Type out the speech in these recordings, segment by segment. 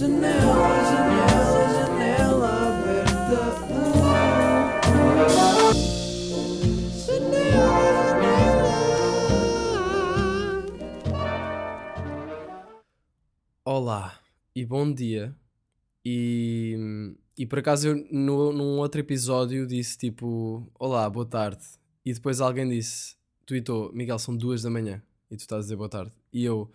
Janela, janela, janela aberta. Olá e bom dia. E, e por acaso eu no, num outro episódio disse tipo Olá, boa tarde. E depois alguém disse, tweetou, Miguel, são duas da manhã e tu estás a dizer boa tarde. E eu,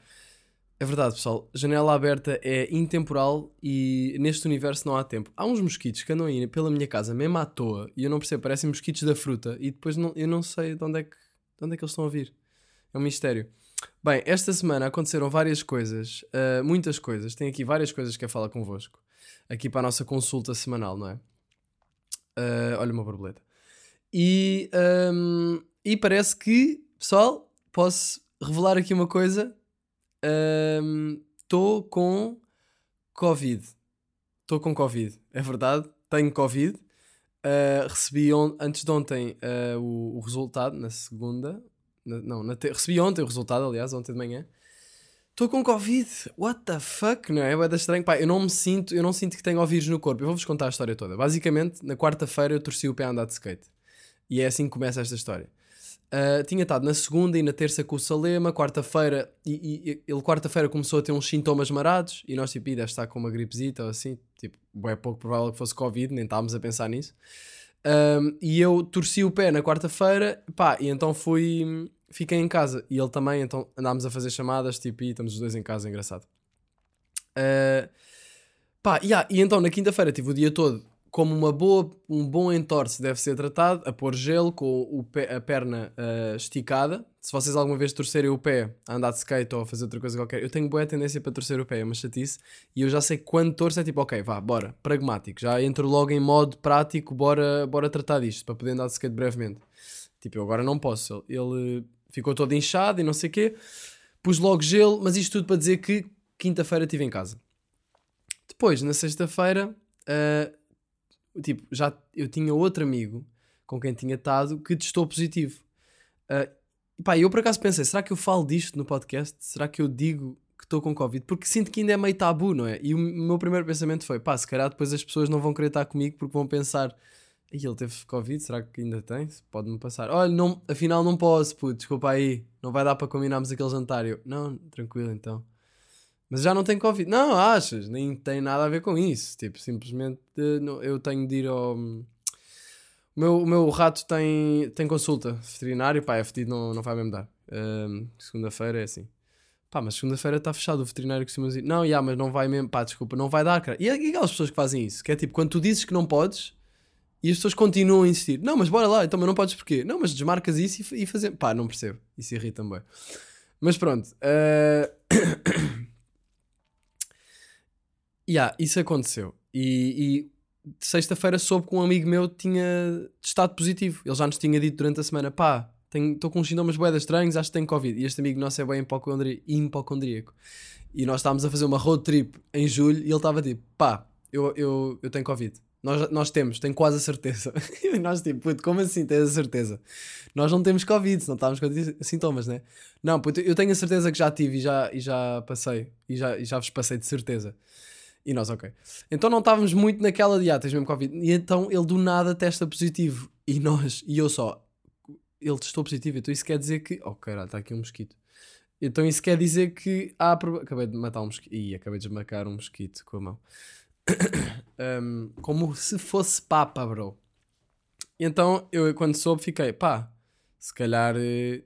é verdade pessoal, janela aberta é intemporal e neste universo não há tempo. Há uns mosquitos que andam aí pela minha casa mesmo à toa e eu não percebo, parecem mosquitos da fruta e depois não, eu não sei de onde, é que, de onde é que eles estão a vir. É um mistério. Bem, esta semana aconteceram várias coisas, uh, muitas coisas. Tenho aqui várias coisas que quero falar convosco. Aqui para a nossa consulta semanal, não é? Uh, olha uma borboleta. E, um, e parece que, pessoal, posso revelar aqui uma coisa. Estou um, com Covid. Estou com Covid, é verdade. Tenho Covid. Uh, recebi antes de ontem o, o resultado, na segunda, não, na recebi ontem o resultado, aliás, ontem de manhã. Estou com Covid. What the fuck? Não é? É da estranho. Pá, eu não me sinto, eu não sinto que tenho vírus no corpo. Eu vou-vos contar a história toda. Basicamente, na quarta-feira eu torci o pé a andar de skate. E é assim que começa esta história. Uh, tinha estado na segunda e na terça com o Salema, quarta-feira, e, e, ele quarta-feira começou a ter uns sintomas marados, e nós tipo, deve estar com uma gripezita ou assim, tipo, é pouco provável que fosse Covid, nem estávamos a pensar nisso. Um, e eu torci o pé na quarta-feira, pá, e então fui, fiquei em casa. E ele também, então andámos a fazer chamadas, tipo, e estamos os dois em casa, engraçado. Uh, pá, yeah, e então na quinta-feira tive o dia todo como uma boa, um bom entorse deve ser tratado, a pôr gelo com pé, a perna uh, esticada. Se vocês alguma vez torcerem o pé a andar de skate ou a fazer outra coisa qualquer, eu tenho boa tendência para torcer o pé, é uma chatice. E eu já sei que quando torço é tipo, ok, vá, bora, pragmático. Já entro logo em modo prático, bora, bora tratar disto, para poder andar de skate brevemente. Tipo, eu agora não posso. Ele ficou todo inchado e não sei o quê. Pus logo gelo, mas isto tudo para dizer que quinta-feira estive em casa. Depois, na sexta-feira, uh, tipo, já eu tinha outro amigo com quem tinha estado que testou positivo. Uh, pá, eu por acaso pensei, será que eu falo disto no podcast? Será que eu digo que estou com Covid? Porque sinto que ainda é meio tabu, não é? E o meu primeiro pensamento foi, pá, se calhar depois as pessoas não vão querer estar comigo porque vão pensar, e ele teve Covid, será que ainda tem? Pode-me passar. Olha, não, afinal não posso, puto, desculpa aí, não vai dar para combinarmos aquele jantar. Eu, não, tranquilo então. Mas já não tem Covid. Não, achas? Nem tem nada a ver com isso. Tipo, simplesmente eu tenho de ir ao. O meu, o meu rato tem, tem consulta veterinário, pá, é fedido, não, não vai mesmo dar. Um, segunda-feira é assim. Pá, mas segunda-feira está fechado o veterinário costuma dizer. Não, já, mas não vai mesmo, pá, desculpa, não vai dar, cara. E, e aquelas pessoas que fazem isso? Que é tipo, quando tu dizes que não podes e as pessoas continuam a insistir. Não, mas bora lá, então, mas não podes porquê? Não, mas desmarcas isso e, e. Pá, não percebo. Isso irrita também. Mas pronto. Uh... Yeah, isso aconteceu. E, e sexta-feira soube que um amigo meu tinha estado positivo. Ele já nos tinha dito durante a semana: pá, estou com sintomas boedas estranhos, acho que tenho Covid. E este amigo nosso é bem hipocondríaco. E nós estávamos a fazer uma road trip em julho e ele estava tipo: pá, eu, eu, eu tenho Covid. Nós, nós temos, tenho quase a certeza. e nós tipo, puto, como assim tens a certeza? Nós não temos Covid, não estávamos com sintomas, né? Não, puto, eu tenho a certeza que já tive e já, e já passei. E já, e já vos passei de certeza. E nós, ok. Então não estávamos muito naquela de, ah, tens mesmo Covid. E então ele do nada testa positivo. E nós, e eu só, ele testou positivo. Então isso quer dizer que, oh caralho, está aqui um mosquito. Então isso quer dizer que há. Acabei de matar um mosquito. Ih, acabei de esmacar um mosquito com a mão. um, como se fosse papa, bro. Então eu, quando soube, fiquei, pá, se calhar. Eh,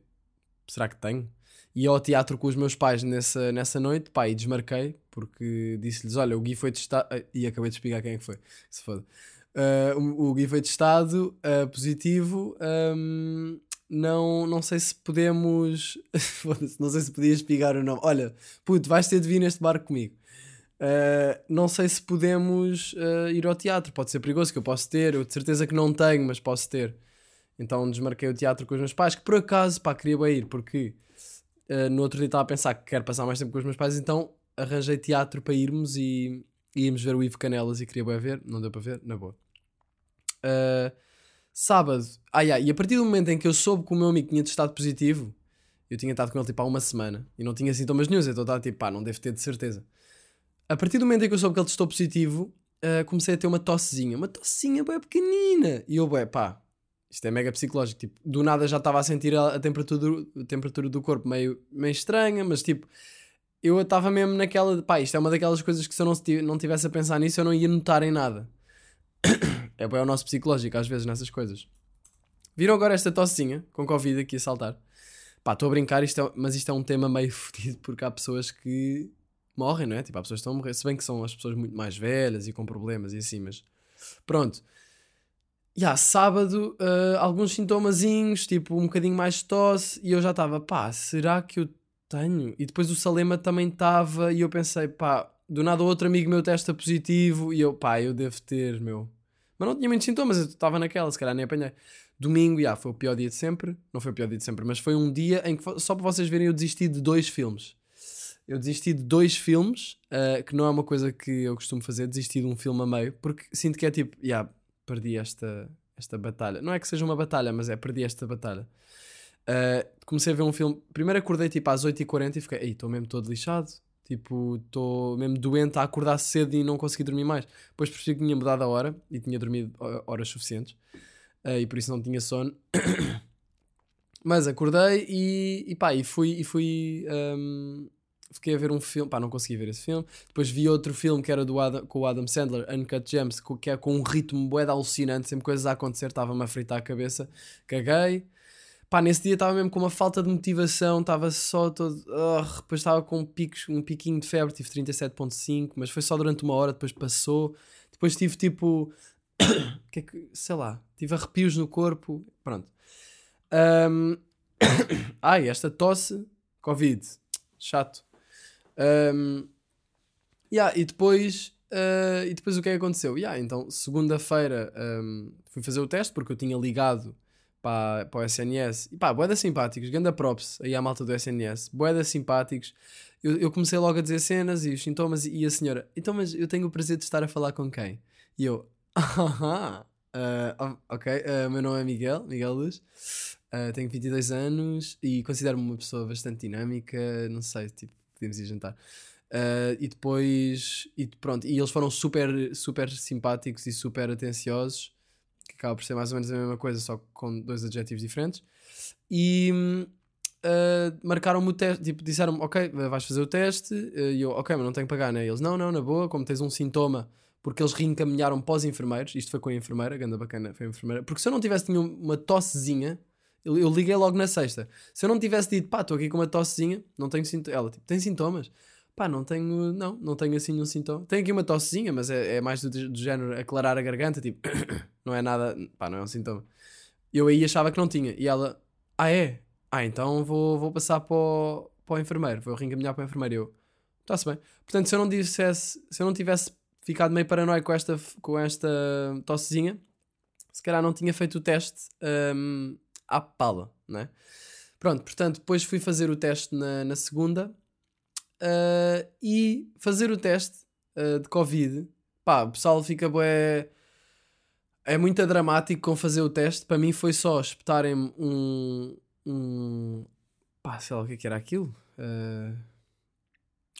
será que tenho? E ao teatro com os meus pais nessa, nessa noite, pá, e desmarquei, porque disse-lhes: Olha, o Gui foi testado. E acabei de explicar quem é foi, se foda. Uh, o, o Gui foi testado uh, positivo. Um, não, não sei se podemos. não sei se podia espigar o nome. Olha, puto, vais ter de vir neste barco comigo. Uh, não sei se podemos ir ao teatro, pode ser perigoso, que eu posso ter, eu de certeza que não tenho, mas posso ter. Então desmarquei o teatro com os meus pais, que por acaso, pá, queria bem ir, porque Uh, no outro dia estava a pensar que quero passar mais tempo com os meus pais, então arranjei teatro para irmos e, íamos ver o Ivo Canelas e queria bem ver, não deu para ver, na boa. Uh, sábado, ah, yeah, e a partir do momento em que eu soube que o meu amigo tinha testado positivo, eu tinha estado com ele tipo há uma semana e não tinha sintomas nenhum, então estava tipo, pá, não devo ter de certeza. a partir do momento em que eu soube que ele testou positivo, uh, comecei a ter uma tossezinha. Uma tossezinha bem pequenina. E eu, bué, pá, isto é mega psicológico. Tipo, do nada já estava a sentir a, a temperatura, a temperatura do corpo meio, meio estranha, mas tipo, eu estava mesmo naquela. Pá, isto é uma daquelas coisas que se eu não, não tivesse a pensar nisso, eu não ia notar em nada. é bem o nosso psicológico, às vezes, nessas coisas. Viram agora esta tossinha com Covid aqui a saltar? Pá, estou a brincar, isto é, mas isto é um tema meio fodido porque há pessoas que morrem, não é? Tipo, há pessoas que estão a morrer, se bem que são as pessoas muito mais velhas e com problemas e assim, mas pronto. Yeah, sábado, uh, alguns sintomazinhos, tipo um bocadinho mais de tosse, e eu já estava, pá, será que eu tenho? E depois o Salema também estava, e eu pensei, pá, do nada outro amigo meu testa positivo, e eu, pá, eu devo ter, meu. Mas não tinha muitos sintomas, eu estava naquela, se calhar nem apanhei. Domingo, já, foi o pior dia de sempre. Não foi o pior dia de sempre, mas foi um dia em que, só para vocês verem, eu desisti de dois filmes. Eu desisti de dois filmes, uh, que não é uma coisa que eu costumo fazer, desisti de um filme a meio, porque sinto que é tipo, yeah, perdi esta, esta batalha. Não é que seja uma batalha, mas é perdi esta batalha. Uh, comecei a ver um filme. Primeiro acordei tipo às 8h40 e fiquei, ei, estou mesmo todo lixado. Tipo, estou mesmo doente a acordar cedo e não consegui dormir mais. Depois percebi que tinha mudado a hora e tinha dormido horas suficientes. Uh, e por isso não tinha sono. Mas acordei e, e pá, e fui, e fui um, fiquei a ver um filme, pá, não consegui ver esse filme. Depois vi outro filme que era do Adam, com o Adam Sandler, Uncut Gems, que é com um ritmo bué alucinante, sempre coisas a acontecer, estava-me a fritar a cabeça, caguei. Pá, nesse dia estava mesmo com uma falta de motivação, estava só todo. Uh, depois estava com um, um piquinho de febre, tive 37,5, mas foi só durante uma hora, depois passou. Depois tive tipo. que é que, sei lá, tive arrepios no corpo, pronto. Um... Ai, esta tosse, Covid, chato. Um, yeah, e depois uh, e depois o que é que aconteceu? Yeah, então, segunda-feira um, fui fazer o teste porque eu tinha ligado para, para o SNS e pá, boeda simpáticos, ganda props aí à malta do SNS, boeda simpáticos. Eu, eu comecei logo a dizer cenas e os sintomas e, e a senhora, então, mas eu tenho o prazer de estar a falar com quem? E eu, ah, uh, ok, uh, meu nome é Miguel, Miguel Luz, uh, tenho 22 anos e considero-me uma pessoa bastante dinâmica, não sei, tipo, podíamos ir jantar. Uh, e depois, e pronto, e eles foram super, super simpáticos e super atenciosos, que acaba por ser mais ou menos a mesma coisa, só com dois adjetivos diferentes. E uh, marcaram-me o teste, tipo, disseram-me, ok, vais fazer o teste, e eu, ok, mas não tenho que pagar, né? E eles, não, não, na boa, como tens um sintoma, porque eles reencaminharam para os enfermeiros, isto foi com a enfermeira, ganda bacana, foi a enfermeira, porque se eu não tivesse tinha uma tossezinha, eu, eu, liguei logo na sexta. Se eu não tivesse dito, pá, estou aqui com uma tossezinha, não tenho sintomas. Ela, tipo, tem sintomas? Pá, não tenho, não, não tenho assim nenhum sintoma. Tenho aqui uma tossezinha, mas é, é mais do, do, género aclarar a garganta, tipo, não é nada, pá, não é um sintoma. Eu aí achava que não tinha. E ela, ah, é? Ah, então vou, vou passar para o, para o enfermeiro, vou reencaminhar para o enfermeiro. Eu, está-se bem. Portanto, se eu não dissesse, se eu não tivesse ficado meio paranoico com esta, com esta tossezinha, se calhar não tinha feito o teste. Um, à pala, né? Pronto, portanto, depois fui fazer o teste na, na segunda uh, e fazer o teste uh, de Covid, pá, o pessoal fica bué. É muito dramático com fazer o teste. Para mim foi só espetarem um. um pá, sei lá o que, é que era aquilo. Uh,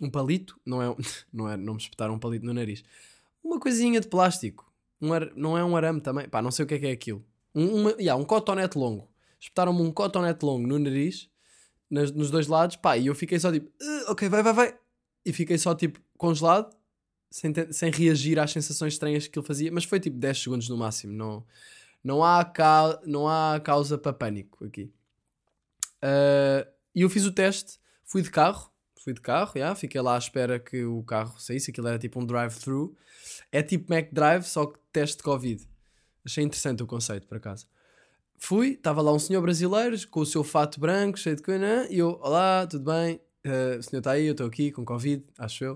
um palito, não é, não é, não me espetaram um palito no nariz. Uma coisinha de plástico. Um ar, não é um arame também. Pá, não sei o que é que é aquilo. Um, uma, yeah, um cotonete longo espetaram-me um cotonete longo no nariz, nas, nos dois lados, pá, e eu fiquei só tipo, uh, ok, vai, vai, vai. E fiquei só tipo congelado, sem, sem reagir às sensações estranhas que ele fazia, mas foi tipo 10 segundos no máximo, não, não, há, ca, não há causa para pânico aqui. Uh, e eu fiz o teste, fui de carro, fui de carro, yeah, fiquei lá à espera que o carro saísse, aquilo era tipo um drive-thru. É tipo Mac Drive, só que teste de Covid. Achei interessante o conceito, por acaso. Fui, estava lá um senhor brasileiro com o seu fato branco, cheio de coisa, e eu, olá, tudo bem? Uh, o senhor está aí, eu estou aqui com Covid, acho eu.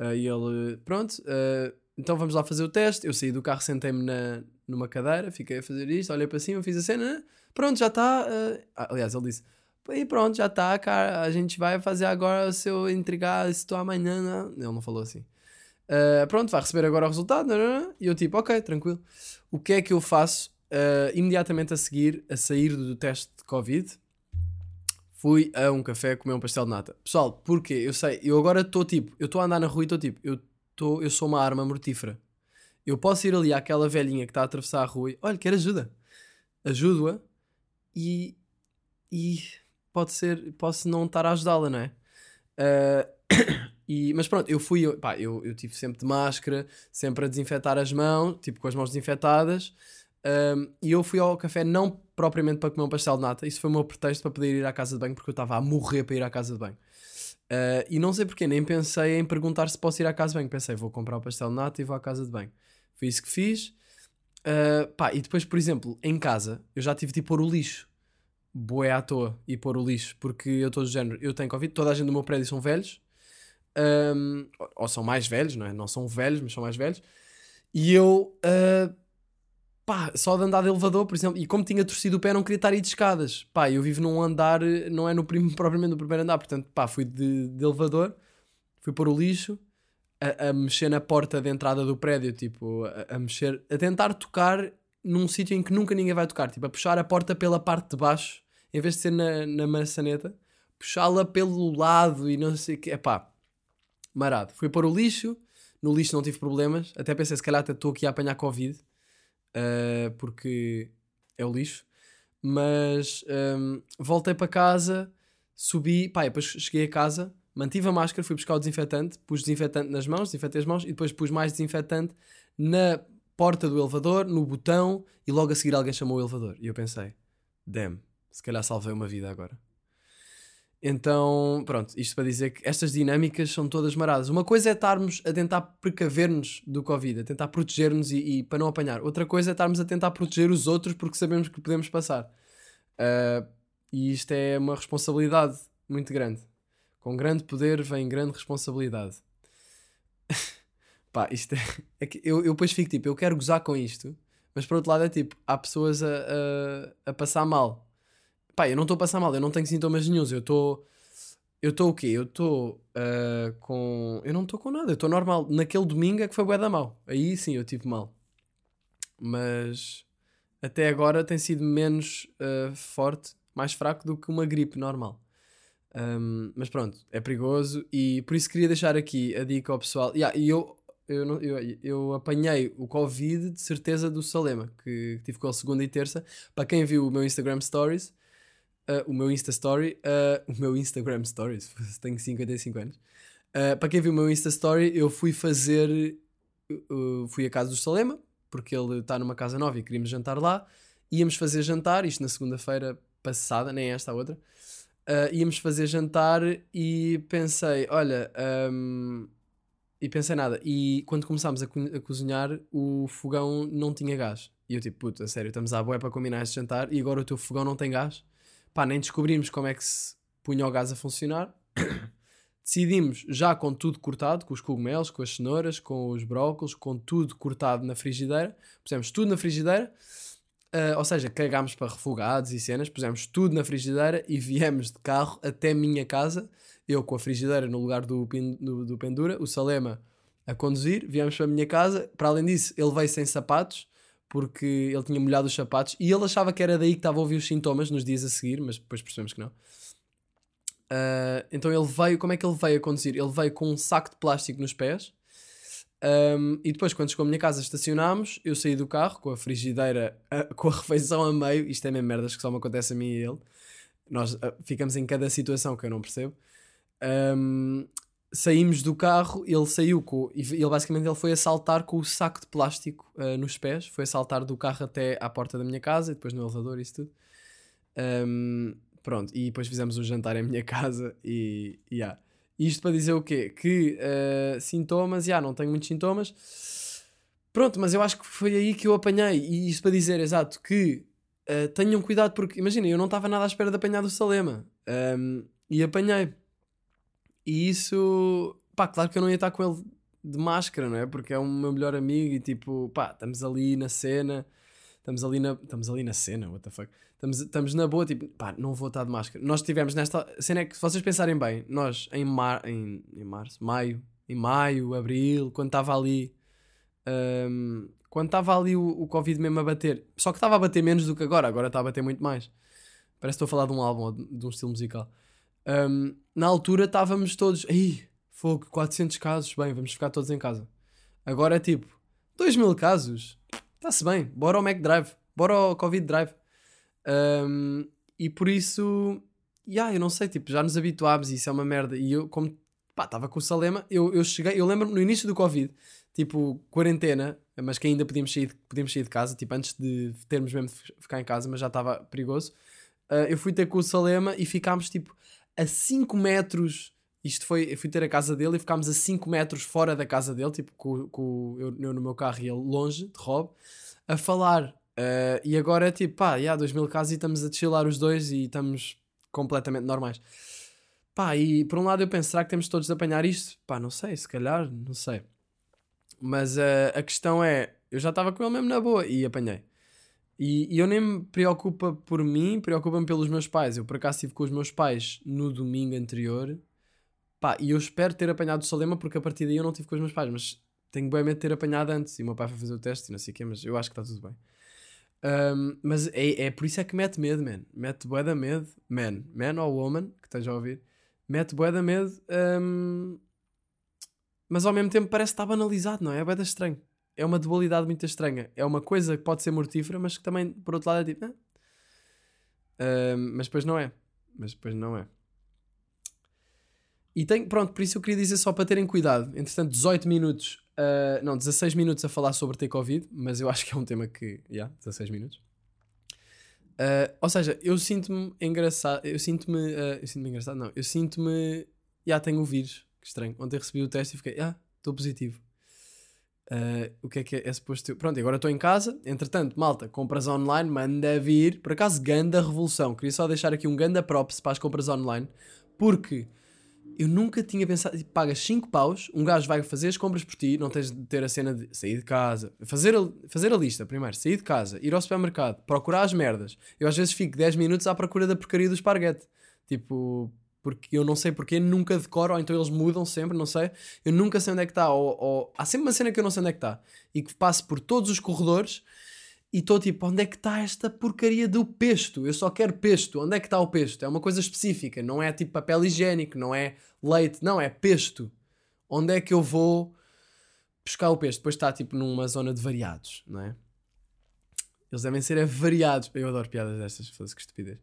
Uh, e ele, pronto, uh, então vamos lá fazer o teste. Eu saí do carro, sentei-me na, numa cadeira, fiquei a fazer isto, olhei para cima, fiz a cena, pronto, já está. Ah, aliás, ele disse, e pronto, já está, cara, a gente vai fazer agora o seu intrigar, se tu amanhã. Não. Ele não falou assim. pronto, vai receber agora o resultado, não, não. e eu tipo, ok, tranquilo. O que é que eu faço uh, imediatamente a seguir, a sair do teste de Covid, fui a um café comer um pastel de nata. Pessoal, porquê? Eu sei, eu agora estou tipo, eu estou a andar na rua e estou tipo, eu, tô, eu sou uma arma mortífera. Eu posso ir ali àquela velhinha que está a atravessar a rua e, olha, quer ajuda. Ajudo-a e, e pode ser, posso não estar a ajudá-la, não é? Ah, e, mas pronto, eu fui, eu, pá, eu, eu tive sempre de máscara, sempre a desinfetar as mãos, tipo com as mãos desinfetadas. Um, e eu fui ao café não propriamente para comer um pastel de nata, isso foi o meu pretexto para poder ir à casa de banho, porque eu estava a morrer para ir à casa de banho. Uh, e não sei porquê, nem pensei em perguntar se posso ir à casa de banho. Pensei, vou comprar o pastel de nata e vou à casa de banho. Foi isso que fiz. Uh, pá, e depois, por exemplo, em casa, eu já tive de pôr o lixo. Boé à toa e pôr o lixo, porque eu estou do género, eu tenho Covid, toda a gente do meu prédio são velhos, um, ou são mais velhos, não é? Não são velhos, mas são mais velhos. E eu, uh, pá, só de andar de elevador, por exemplo, e como tinha torcido o pé, não queria estar aí de escadas. Pá, eu vivo num andar, não é no prim, propriamente no primeiro andar, portanto, pá, fui de, de elevador, fui pôr o lixo, a, a, mexer na porta de entrada do prédio, tipo, a, a mexer, a tentar tocar num sítio em que nunca ninguém vai tocar, tipo, a puxar a porta pela parte de baixo, em vez de ser na, na maçaneta, puxá-la pelo lado e não sei o que, pá, marado. Fui pôr o lixo, no lixo não tive problemas, até pensei, se calhar estou aqui a apanhar Covid, uh, porque é o lixo, mas um, voltei para casa, subi, pá, depois cheguei a casa, mantive a máscara, fui buscar o desinfetante, pus desinfetante nas mãos, desinfetei as mãos e depois pus mais desinfetante na porta do elevador, no botão e logo a seguir alguém chamou o elevador. E eu pensei, damn, se calhar salvei uma vida agora. Então, pronto, isto para dizer que estas dinâmicas são todas maradas. Uma coisa é estarmos a tentar precaver-nos do Covid, a tentar proteger-nos e, e, para não apanhar. Outra coisa é estarmos a tentar proteger os outros porque sabemos que podemos passar. Uh, e isto é uma responsabilidade muito grande. Com grande poder vem grande responsabilidade. Pá, isto é, é eu, eu depois fico tipo, eu quero gozar com isto, mas por outro lado é tipo, há pessoas a, a, a passar mal pá, eu não estou a passar mal, eu não tenho sintomas nenhums, eu estou. Eu estou o quê? Eu estou uh, com. Eu não estou com nada, eu estou normal. Naquele domingo é que foi bué da mal. Aí sim eu tive mal. Mas até agora tem sido menos uh, forte, mais fraco do que uma gripe normal. Um, mas pronto, é perigoso e por isso queria deixar aqui a dica ao pessoal. Yeah, e eu, eu, não, eu, eu apanhei o Covid de certeza do Salema, que tive com ele segunda e terça. Para quem viu o meu Instagram Stories, uh, o meu Insta Story, uh, o meu Instagram Stories, tenho 55 anos. Uh, para quem viu o meu Insta Story, eu fui fazer. fui à casa do Salema, porque ele está numa casa nova e queríamos jantar lá. Íamos fazer jantar, isto na segunda-feira passada, nem esta a outra. íamos fazer jantar e pensei, olha. Um, e pensei nada. E quando começámos a, co a, cozinhar, o fogão não tinha gás. E eu tipo, puta, sério, estamos à boé para combinar este jantar e agora o teu fogão não tem gás? Pá, nem descobrimos como é que se punha o gás a funcionar. Decidimos já com tudo cortado, com os cogumelos, com as cenouras, com os brócolos, com tudo cortado na frigideira. Pusemos tudo na frigideira, uh, ou seja, cagámos para refogados e cenas, pusemos tudo na frigideira e viemos de carro até minha casa. Eu com a frigideira no lugar do, do, do pendura, o Salema a conduzir, viemos para a minha casa. Para além disso, ele veio sem sapatos, porque ele tinha molhado os sapatos e ele achava que era daí que estava a ouvir os sintomas nos dias a seguir, mas depois percebemos que não. Uh, então ele veio, como é que ele veio a conduzir? Ele veio com um saco de plástico nos pés um, e depois, quando chegou à minha casa, estacionámos. Eu saí do carro com a frigideira, uh, com a refeição a meio. Isto é mesmo merdas que só me acontece a mim e ele. Nós uh, ficamos em cada situação que eu não percebo. Um, saímos do carro, ele saiu com. Ele basicamente ele foi a saltar com o saco de plástico uh, nos pés, foi a saltar do carro até à porta da minha casa e depois no elevador e isso tudo. Um, pronto, e depois fizemos um jantar em minha casa e. Yeah. Isto para dizer o quê? Que uh, sintomas, já yeah, não tenho muitos sintomas. Pronto, mas eu acho que foi aí que eu apanhei. E isto para dizer, exato, que uh, tenham cuidado, porque imagina, eu não estava nada à espera de apanhar do Salema. Um, e apanhei. E isso, pá, claro que eu não ia estar com ele de máscara, não é? Porque é o meu melhor amigo e tipo, pá, estamos ali na cena, estamos ali na, estamos ali na cena, what the fuck? Estamos, estamos na boa, tipo, pá, não vou estar de máscara. Nós tivemos nesta cena é que, se vocês pensarem bem, nós em, mar, em, em março, maio, em maio, abril, quando estava ali, um, quando estava ali o, o Covid mesmo a bater, só que estava a bater menos do que agora, agora está a bater muito mais. Parece que estou a falar de um álbum de um estilo musical. Um, na altura estávamos todos, aí, fogo, 400 casos, bem, vamos ficar todos em casa. Agora é tipo, 2 mil casos, está-se bem, bora ao Mac Drive, bora ao Covid Drive. Um, e por isso, yeah, eu não sei, tipo, já nos habituámos e isso é uma merda. E eu, como estava com o Salema, eu, eu cheguei, eu lembro-me no início do Covid, tipo, quarentena, mas que ainda podíamos sair, podíamos sair de casa, tipo, antes de termos mesmo de ficar em casa, mas já estava perigoso. Ah, eu fui ter com o Salema e ficámos tipo a 5 metros. Isto foi, eu fui ter a casa dele e ficámos a 5 metros fora da casa dele, tipo, com, com eu, eu no meu carro e ele longe, de Rob, a falar. Ah, e agora é tipo, pá, já, 2 mil casos e estamos a chilar os dois e estamos completamente normais. Pá, e por um lado eu penso, será que temos todos de apanhar isto? Pá, não sei, se calhar, não sei. Mas ah, a questão é, eu já estava com ele mesmo na boa e apanhei. E, e eu nem me preocupa por mim, preocupa-me pelos meus pais. Eu por acaso estive com os meus pais no domingo anterior. Pá, e eu espero ter apanhado o Salema porque a partir daí eu não tive com os meus pais, mas tenho bem medo de ter apanhado antes. E o meu pai foi fazer o teste e não sei o quê, mas eu acho que está tudo bem. Ahm, mas é, é por isso é que mete medo, man. Mete bué da medo. Man, man ou woman, que esteja a ouvir. Mete bué da medo. ahm, mas ao mesmo tempo parece que está banalizado, não é? É bué da estranho. É uma dualidade muito estranha. É uma coisa que pode ser mortífera, mas que também, por outro lado, é tipo... Ahm, mas depois não é. Mas depois não é. E tem, pronto, por isso eu queria dizer só para terem cuidado. Entretanto, 18 minutos, ah, não, 16 minutos a falar sobre ter Covid, mas eu acho que é um tema que, já, yeah, 16 minutos. Ah, ou seja, eu sinto-me engraçado, eu sinto-me, ah, eu sinto-me engraçado, não, eu sinto-me, já tenho o vírus, que estranho. Ontem recebi o teste e fiquei, ah, estou positivo. Ah, o que é que é, é suposto eu... Pronto, agora estou em casa. Entretanto, malta, compras online, manda vir. Por acaso, ganda revolução. Queria só deixar aqui um ganda props para as compras online. Porque eu nunca tinha pensado. tipo, Pagas 5 paus, um gajo vai fazer as compras por ti, não tens de ter a cena de sair de casa. Fazer a, fazer a lista primeiro, sair de casa, ir ao supermercado, procurar as merdas. Eu às vezes fico 10 minutos à procura da porcaria do esparguete. Tipo, porque eu não sei porquê, nunca decoro, ou então eles mudam sempre, não sei. Eu nunca sei onde é que está. Ou, ou- Há sempre uma cena que eu não sei onde é que está. E que passo por todos os corredores e estou tipo, onde é que está esta porcaria do pesto? Eu só quero pesto. Onde é que está o pesto? É uma coisa específica. Não é tipo papel higiênico, não é leite, não, é pesto. Onde é que eu vou buscar o pesto? Depois está tipo numa zona de variados, não é? Eles devem ser variados. Eu adoro piadas destas, foda-se que estupidez.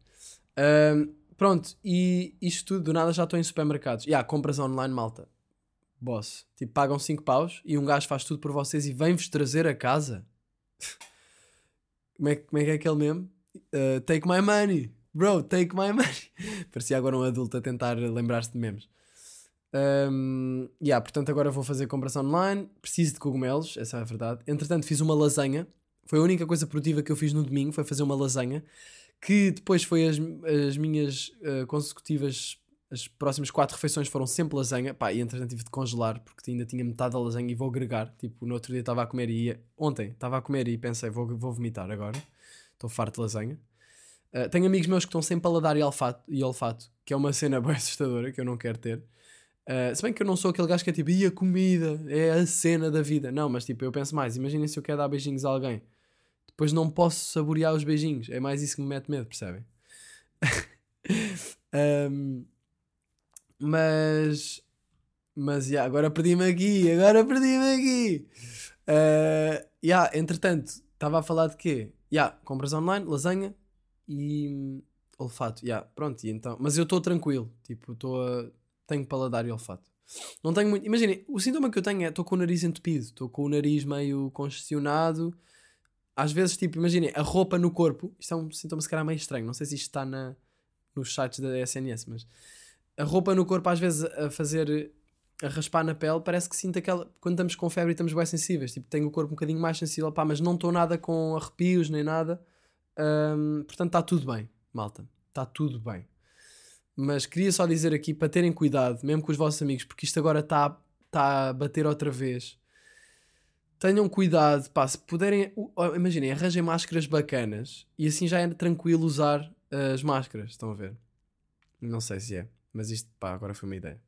Ahm, pronto, e isto tudo, do nada já estou em supermercados. E há compras online, malta. Boss. Tipo, pagam 5 paus e um gajo faz tudo por vocês e vem-vos trazer a casa. como, é, como é que é aquele mesmo? Uh, take my money. Bro, take my money. Parecia agora um adulto a tentar lembrar-se de memes. Um, yeah, portanto, agora vou fazer compras online. Preciso de cogumelos, essa é a verdade. Entretanto, fiz uma lasanha. Foi a única coisa produtiva que eu fiz no domingo. Foi fazer uma lasanha. Que depois foi as, as minhas uh, consecutivas. As próximas quatro refeições foram sempre lasanha. Pá, e entretanto tive de congelar porque ainda tinha metade da lasanha e vou agregar. Tipo, no outro dia estava a comer e ia. Ontem estava a comer e pensei, vou, vou vomitar agora. Estou farto de lasanha. Uh, tenho amigos meus que estão sem paladar e olfato, e olfato, que é uma cena bem assustadora que eu não quero ter. Uh, se bem que eu não sou aquele gajo que é tipo, e a comida é a cena da vida. Não, mas tipo, eu penso mais, imaginem se eu quero dar beijinhos a alguém, depois não posso saborear os beijinhos. É mais isso que me mete medo, percebem? Um, mas, mas, yeah, agora perdi-me aqui, agora perdi-me aqui. Uh, yeah, entretanto, estava a falar de quê? Yeah, compras online, lasanha e hum, olfato. Yeah, pronto, e então, mas eu estou tranquilo, tipo, estou a tenho paladar e olfato. Não tenho muito. Imaginem, o sintoma que eu tenho é estou com o nariz entupido, estou com o nariz meio congestionado. Às vezes, tipo, imaginem, a roupa no corpo, isto é um sintoma se calhar meio estranho, não sei se isto está na, nos sites da SNS, mas a roupa no corpo, às vezes, a fazer, a raspar na pele, parece que sinto aquela. Quando estamos com febre e estamos bem sensíveis, tipo, tenho o corpo um bocadinho mais sensível, pá, mas não estou nada com arrepios nem nada. Hum, portanto, está tudo bem, malta, está tudo bem. Mas queria só dizer aqui para terem cuidado, mesmo com os vossos amigos, porque isto agora está tá a bater outra vez. Tenham cuidado, pá, se puderem, imaginem, arranjem máscaras bacanas e assim já é tranquilo usar uh, as máscaras, estão a ver? Não sei se é, mas isto, pá, agora foi uma ideia.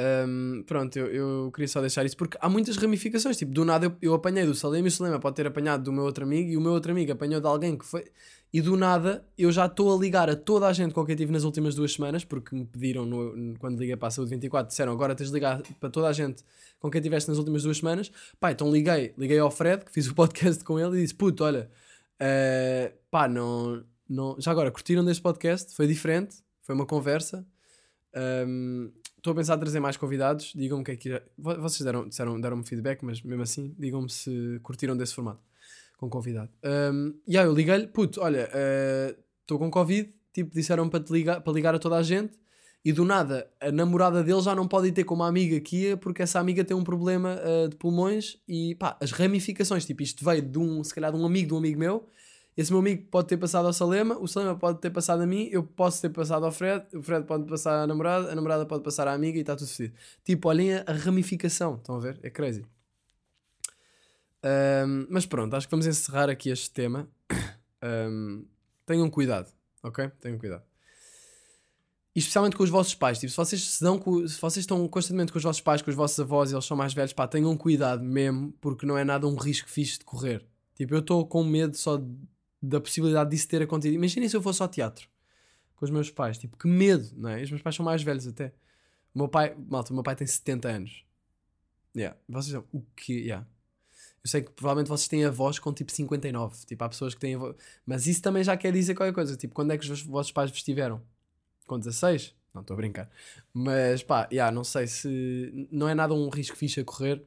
Um, pronto, eu, eu queria só deixar isso porque há muitas ramificações. Tipo, do nada eu, eu apanhei do Salema e o Salema pode ter apanhado do meu outro amigo e o meu outro amigo apanhou de alguém que foi. e do nada eu já estou a ligar a toda a gente com quem tive nas últimas duas semanas, porque me pediram no- quando liguei para a Saúde 24, disseram agora tens de ligar para toda a gente com quem tiveste nas últimas duas semanas. Pá, então liguei, liguei ao Fred, que fiz o podcast com ele e disse: Puto, olha, eh, pá, não, não. Já agora, curtiram deste podcast? Foi diferente, foi uma conversa. Ahm, Estou a pensar em trazer mais convidados. Digam-me o que é que. vo- Vocês deram, disseram, deram-me feedback, mas mesmo assim, digam-me se curtiram desse formato com convidado. Um, e aí eu liguei-lhe, puto, olha, estou com Covid, tipo, disseram para, te ligar, para ligar a toda a gente, e do nada a namorada dele já não pode ir ter com uma amiga que ia, porque essa amiga tem um problema uh, de pulmões, e pá, as ramificações, tipo, isto veio de um, se calhar de um amigo de um amigo meu, esse meu amigo pode ter passado ao Salema, o Salema pode ter passado a mim, eu posso ter passado ao Fred, o Fred pode passar à namorada, a namorada pode passar à amiga e está tudo fedido. Tipo, olhem a, a ramificação, estão a ver? É crazy. Um, mas pronto, acho que vamos encerrar aqui este tema. Um, tenham cuidado, ok? Tenham cuidado. E especialmente com os vossos pais. Tipo, se vocês se dão com- se vocês estão constantemente com os vossos pais, com os vossos avós e eles são mais velhos, pá, tenham cuidado mesmo, porque não é nada um risco fixe de correr. Tipo, eu estou com medo só de- da possibilidade disso ter acontecido. Imaginem se eu fosse ao teatro com os meus pais. Tipo, que medo, não é? Os meus pais são mais velhos até. O meu pai, malta, o meu pai tem 70 anos. Yeah. Vocês são, o quê? Yeah. Eu sei que provavelmente vocês têm avós com tipo 59. Tipo, há pessoas que têm avós. Mas isso também já quer dizer qualquer coisa. Tipo, quando é que os vos- vossos pais vos tiveram? Com 16? Não, estou a brincar. Mas pá, yeah, não sei se. Não é nada um risco fixe a correr.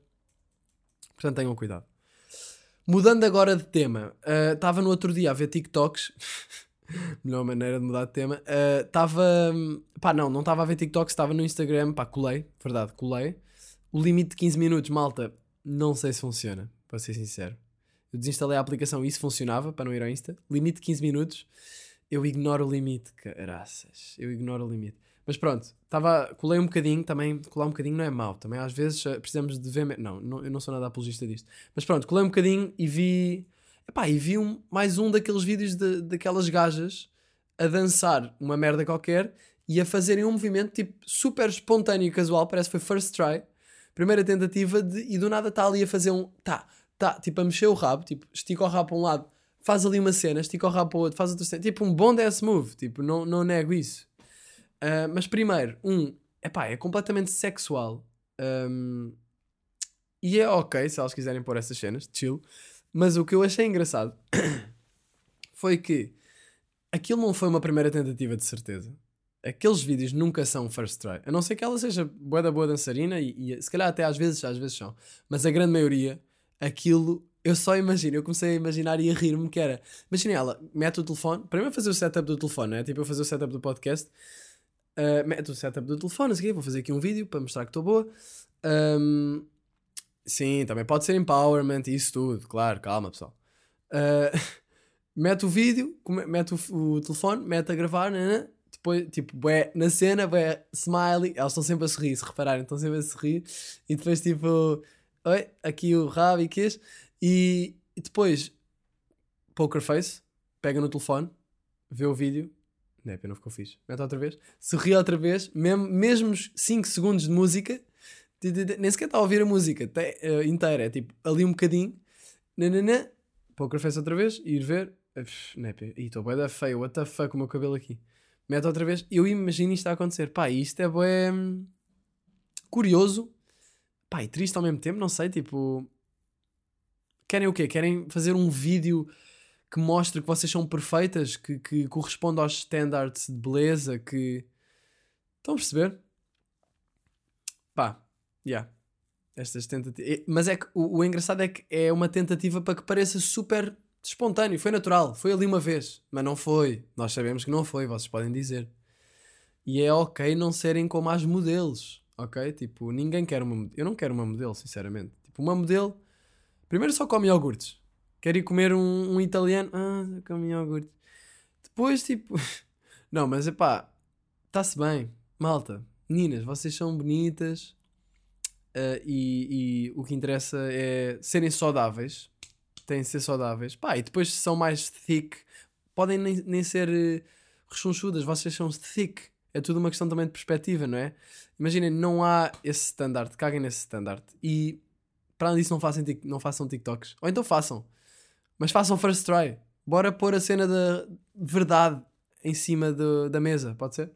Portanto, tenham cuidado. Mudando agora de tema, estava no outro dia a ver TikToks. Melhor maneira de mudar de tema. Estava. pá, não, não estava a ver TikToks, estava no Instagram. Pá, colei, verdade, colei. O limite de 15 minutos, malta, não sei se funciona, para ser sincero. Eu desinstalei a aplicação e isso funcionava, para não ir ao Insta. Limite de 15 minutos. Eu ignoro o limite, caraças. Eu ignoro o limite. Mas pronto, estava, colei um bocadinho, também colar um bocadinho não é mau. Também às vezes eh, precisamos de ver. Não, não, eu não sou nada apologista disto. Mas pronto, colei um bocadinho e vi. Epá, e vi um, mais um daqueles vídeos de, daquelas gajas a dançar uma merda qualquer e a fazerem um movimento tipo super espontâneo e casual, parece que foi first try, primeira tentativa de, e do nada está ali a fazer um. Tá, tá, tipo a mexer o rabo, tipo, estica o rabo para um lado, faz ali uma cena, estica o rabo para o outro, faz outra cena, tipo um bom dance move, tipo, não, não nego isso. Ah, mas primeiro, um, epá, é completamente sexual. Ahm, e é ok se elas quiserem pôr essas cenas, chill. Mas o que eu achei engraçado foi que aquilo não foi uma primeira tentativa de certeza. Aqueles vídeos nunca são first try. A não ser que ela seja boa da boa dançarina e, e se calhar até às vezes, às vezes são. Mas a grande maioria, aquilo, eu só imagino, eu comecei a imaginar e a rir-me que era. Imagina ela, mete o telefone, primeiro fazer o setup do telefone, né? Tipo eu fazer o setup do podcast, uh, mete o setup do telefone, quê, vou fazer aqui um vídeo para mostrar que estou boa. Um, sim, também pode ser empowerment e isso tudo, claro, calma pessoal. Uh, mete o vídeo, mete o, telefone, mete a gravar, né, né, depois, tipo, bué, na cena, bué, smiley, elas estão sempre a sorrir, se repararem, estão sempre a sorrir, e depois, tipo, oi, aqui o rabo e queijo, e, e depois, poker face, pega no telefone, vê o vídeo, não é ficou fixe, mete outra vez, sorri outra vez, mesmo, mesmo 5 segundos de música, nem sequer está a ouvir a música te- eh, inteira, é tipo, ali um bocadinho, nananã, poker face outra vez, ir ver, Uf, Nepe, e estou bem da feio, what the fuck, o meu cabelo aqui. Mete outra vez, eu imagino isto a acontecer. Pá, isto é bem curioso, pá, e triste ao mesmo tempo, não sei, tipo. Querem o quê? Querem fazer um vídeo que mostre que vocês são perfeitas, que, que corresponde aos standards de beleza, que. Estão a perceber? Pá, yeah. Estas tentativas. Mas é que o, o engraçado é que é uma tentativa para que pareça super espontâneo, foi natural, foi ali uma vez, mas não foi. Nós sabemos que não foi, vocês podem dizer. E é ok não serem como as modelos, ok? Tipo, ninguém quer uma. Eu não quero uma modelo, sinceramente. Tipo, uma modelo, primeiro só come iogurtes. Quer ir comer um, um italiano, ah, só come iogurtes. Depois, tipo, não, mas é pá, está-se bem, malta. Meninas, vocês são bonitas ah, e, e o que interessa é serem saudáveis têm de ser saudáveis. Pá, e depois se são mais thick, podem nem, nem ser uh, rechonchudas, vocês são thick. É tudo uma questão também de perspectiva, não é? Imaginem, não há esse standard, caguem nesse standard. E para além disso, não façam, não façam TikToks. Ou então façam, mas façam first try. Bora pôr a cena da verdade em cima do- da mesa, pode ser?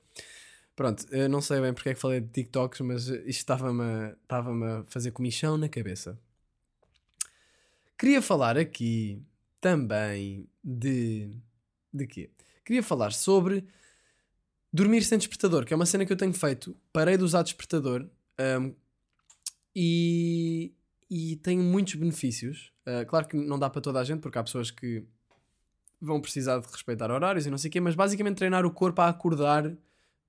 Pronto, eu não sei bem porque é que falei de TikToks, mas isto estava-me a, estava-me a fazer comichão na cabeça. Queria falar aqui também de. de quê? Queria falar sobre dormir sem despertador, que é uma cena que eu tenho feito. Parei de usar despertador ahm, e, e tem muitos benefícios. Ah, claro que não dá para toda a gente, porque há pessoas que vão precisar de respeitar horários e não sei o quê, mas basicamente treinar o corpo a acordar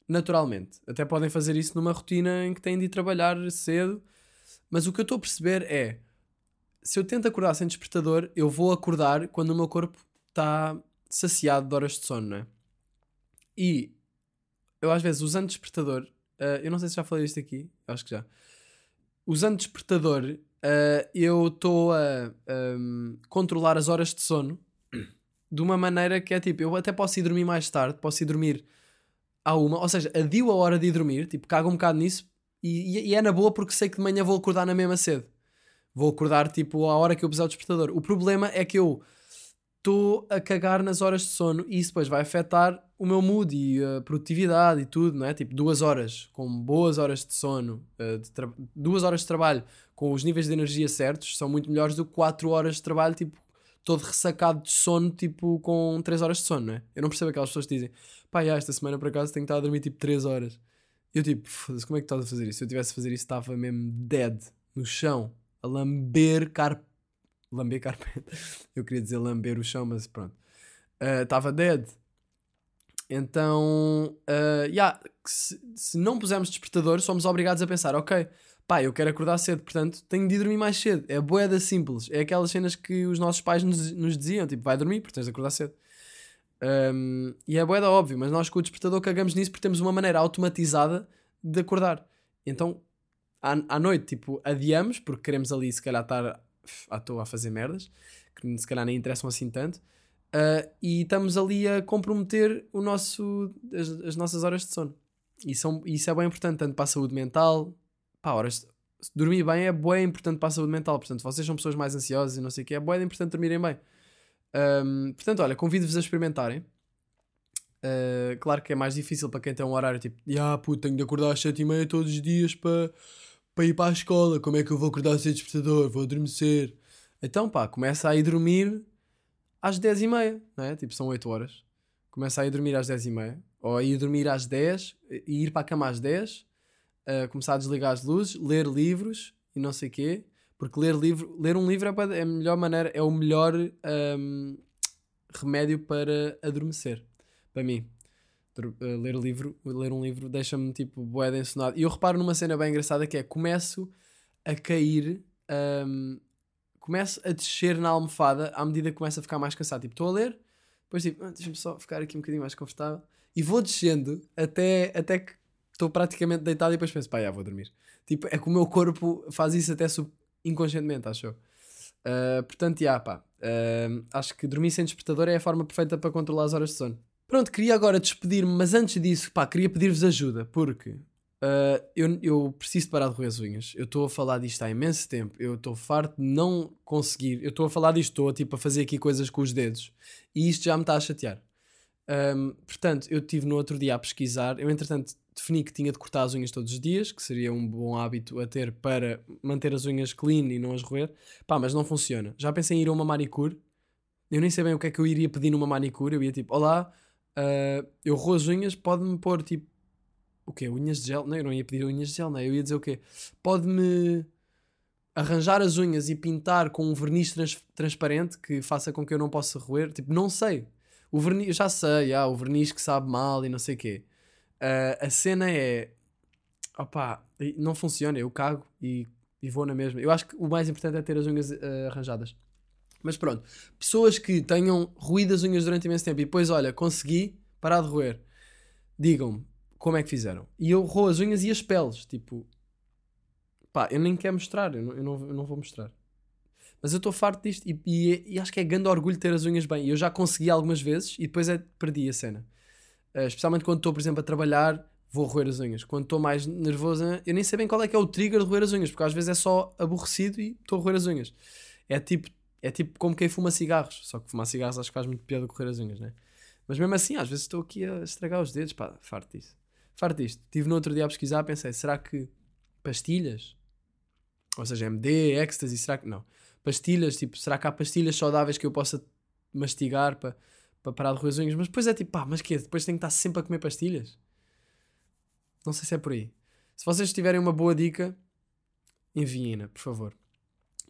naturalmente. Até podem fazer isso numa rotina em que têm de ir trabalhar cedo. Mas o que eu estou a perceber é se eu tento acordar sem despertador, eu vou acordar quando o meu corpo está saciado de horas de sono, não é? E eu às vezes usando despertador, ah, eu não sei se já falei isto aqui, acho que já. Usando despertador, ah, eu estou a ahm, controlar as horas de sono de uma maneira que é tipo, eu até posso ir dormir mais tarde, posso ir dormir à uma, ou seja, adio a hora de ir dormir, tipo, cago um bocado nisso e, e- é na boa porque sei que de manhã vou acordar na mesma cedo. Vou acordar tipo à hora que eu precisar do despertador. O problema é que eu estou a cagar nas horas de sono e isso depois vai afetar o meu mood e a produtividade e tudo, não é? Tipo, duas horas com boas horas de sono, eh, de duas horas de trabalho com os níveis de energia certos são muito melhores do que quatro horas de trabalho, tipo, todo ressacado de sono, tipo, com três horas de sono, não é? Eu não percebo aquelas pessoas que dizem, pá, já, esta semana por acaso tenho que estar a dormir tipo três horas. Eu tipo, foda-se, como é que estás a fazer isso? Se eu tivesse a fazer isso, estava mesmo dead, no chão, a lamber carpete. Lamber carpete. Eu queria dizer lamber o chão, mas pronto. Ah, Estava dead. Então, ah, yeah, se, se não pusermos despertador, somos obrigados a pensar, ok, pá, eu quero acordar cedo, portanto tenho de ir dormir mais cedo. É boeda simples. É aquelas cenas que os nossos pais nos, nos diziam, tipo, vai dormir porque tens de acordar cedo. Um, e é boeda óbvio, mas nós com o despertador cagamos nisso porque temos uma maneira automatizada de acordar. Então, à, à noite, tipo, adiamos porque queremos ali se calhar estar à toa a fazer merdas que se calhar nem interessam assim tanto. Uh, e estamos ali a comprometer o nosso, as, as nossas horas de sono. E isso é bem importante, tanto para a saúde mental. Pá, horas, dormir bem é bem importante para a saúde mental. Portanto, vocês são pessoas mais ansiosas e não sei o que, é bem importante dormirem bem. Um, portanto, olha, convido-vos a experimentarem. Uh, claro que é mais difícil para quem tem um horário tipo, ah, puto, tenho de acordar às 7 e meia todos os dias para para ir para a escola. Como é que eu vou acordar sem despertador? Vou adormecer. Então, pá, começa a ir dormir às 10 e meia, não é? Tipo, são 8 horas. Começa a ir dormir às 10 e meia. Ou a ir dormir às 10 e ir para a cama às 10. uh, começar a desligar as luzes, ler livros e não sei quê. Porque ler, livro, ler um livro é, é a melhor maneira, é o melhor um, remédio para adormecer. Para mim. Uh, ler, livro, ler um livro deixa-me tipo bué de ensonado. E eu reparo numa cena bem engraçada que é começo a cair, um, começo a descer na almofada à medida que começo a ficar mais cansado. Tipo, estou a ler, depois tipo, "Ah, deixa-me só ficar aqui um bocadinho mais confortável. E vou descendo até, até que estou praticamente deitado e depois penso, pá, já vou dormir. Tipo, é que o meu corpo faz isso até sub- inconscientemente, acho eu. Uh, portanto, já, pá. uh, acho que dormir sem despertador é a forma perfeita para controlar as horas de sono. Pronto, queria agora despedir-me, mas antes disso, pá, queria pedir-vos ajuda, porque uh, eu, eu preciso parar de roer as unhas. Eu estou a falar disto há imenso tempo. Eu estou farto de não conseguir. Eu estou a falar disto, estou tipo, a fazer aqui coisas com os dedos. E isto já me está a chatear. Um, portanto, eu estive no outro dia a pesquisar. Eu, entretanto, defini que tinha de cortar as unhas todos os dias, que seria um bom hábito a ter para manter as unhas clean e não as roer. Pá, mas não funciona. Já pensei em ir a uma manicure. Eu nem sei bem o que é que eu iria pedir numa manicure. Eu ia tipo, olá, ah, eu roo as unhas, pode-me pôr tipo. O quê? Unhas de gel? Não, eu não ia pedir unhas de gel, não. é? Eu ia dizer o quê? Pode-me arranjar as unhas e pintar com um verniz trans- transparente que faça com que eu não possa roer. Tipo, não sei. O verniz, eu já sei, ah, o verniz que sabe mal e não sei o quê. Ah, a cena é. Opá, não funciona, eu cago e, e vou na mesma. Eu acho que o mais importante é ter as unhas ah, arranjadas. Mas pronto, pessoas que tenham ruído as unhas durante imenso tempo e depois, olha, consegui parar de roer, digam-me como é que fizeram. E eu roo as unhas e as peles, tipo, pá, eu nem quero mostrar, eu não, eu não, eu não vou mostrar. Mas eu estou farto disto e, e- e acho que é grande orgulho ter as unhas bem. Eu já consegui algumas vezes e depois é, perdi a cena. Uh, especialmente quando estou, por exemplo, a trabalhar, vou roer as unhas. Quando estou mais nervoso, eu nem sei bem qual é que é o trigger de roer as unhas, porque às vezes é só aborrecido e estou a roer as unhas. É tipo, É tipo como quem fuma cigarros. Só que fumar cigarros acho que faz muito piada correr as unhas, né? Mas mesmo assim, às vezes estou aqui a estragar os dedos. Pá, farto disso. Farto disto. Estive no outro dia a pesquisar, pensei, será que pastilhas? Ou seja, MD, ecstasy, será que. Não. Pastilhas, tipo, será que há pastilhas saudáveis que eu possa mastigar para para parar de roer? Mas depois é tipo, pá, mas que Depois tenho que estar sempre a comer pastilhas? Não sei se é por aí. Se vocês tiverem uma boa dica, enviem-na, por favor.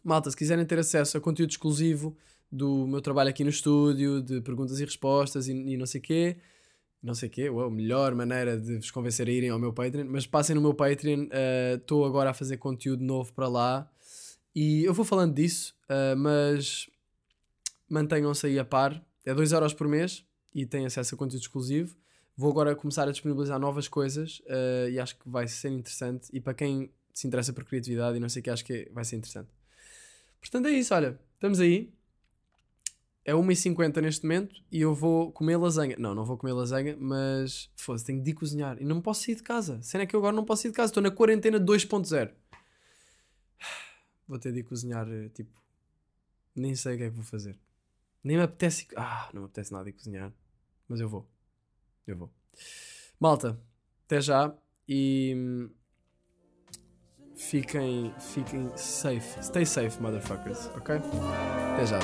Malta, se quiserem ter acesso a conteúdo exclusivo do meu trabalho aqui no estúdio, de perguntas e respostas e, e não sei quê, não sei quê, a melhor maneira de vos convencer a irem ao meu Patreon, mas passem no meu Patreon, estou uh, agora a fazer conteúdo novo para lá e eu vou falando disso, uh, mas mantenham-se aí a par, é 2€ euros por mês e têm acesso a conteúdo exclusivo. Vou agora começar a disponibilizar novas coisas uh, e acho que vai ser interessante. E para quem se interessa por criatividade e não sei o que, acho que vai ser interessante. Portanto, é isso. Olha, estamos aí. É 1h50 neste momento e eu vou comer lasanha. Não, não vou comer lasanha, mas foda tenho de ir cozinhar. E não posso sair de casa. Sendo é que eu agora não posso sair de casa. Estou na quarentena 2.0. Vou ter de ir cozinhar, eh, tipo. Nem sei o que é que vou fazer. Nem me apetece. Ah, não me apetece nada ir cozinhar. Mas eu vou. Eu vou. Malta, até já e hum, fiquem, fiquem safe. Stay safe, motherfuckers, ok? Até já.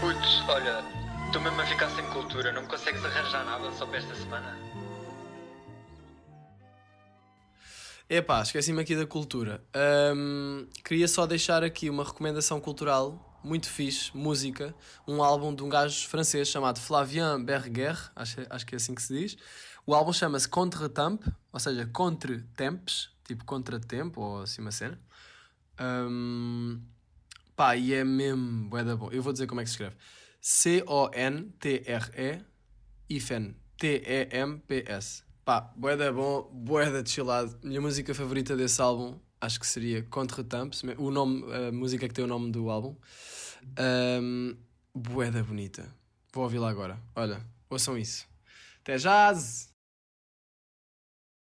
Putz, olha, estou mesmo a ficar sem cultura, não me consegues arranjar nada só para esta semana? Epá, esqueci-me aqui da cultura. Um, queria só deixar aqui uma recomendação cultural muito fixe, música, um álbum de um gajo francês chamado Flavien Berger, acho, acho que é assim que se diz. O álbum chama-se Contre-Temp, ou seja, Contre Tempes, tipo contratempo ou assim uma cena. Um, pá, e é mesmo bué da bom. Eu vou dizer como é que se escreve. C-O-N-T-R-E IFEN T-E-M-P-S. Pá, boeda bom, boeda chillado. Minha música favorita desse álbum acho que seria Contre Temps, o nome, a música que tem o nome do álbum. Um, boeda bonita. Vou ouvi-la agora. Olha, ouçam isso. Até jazz!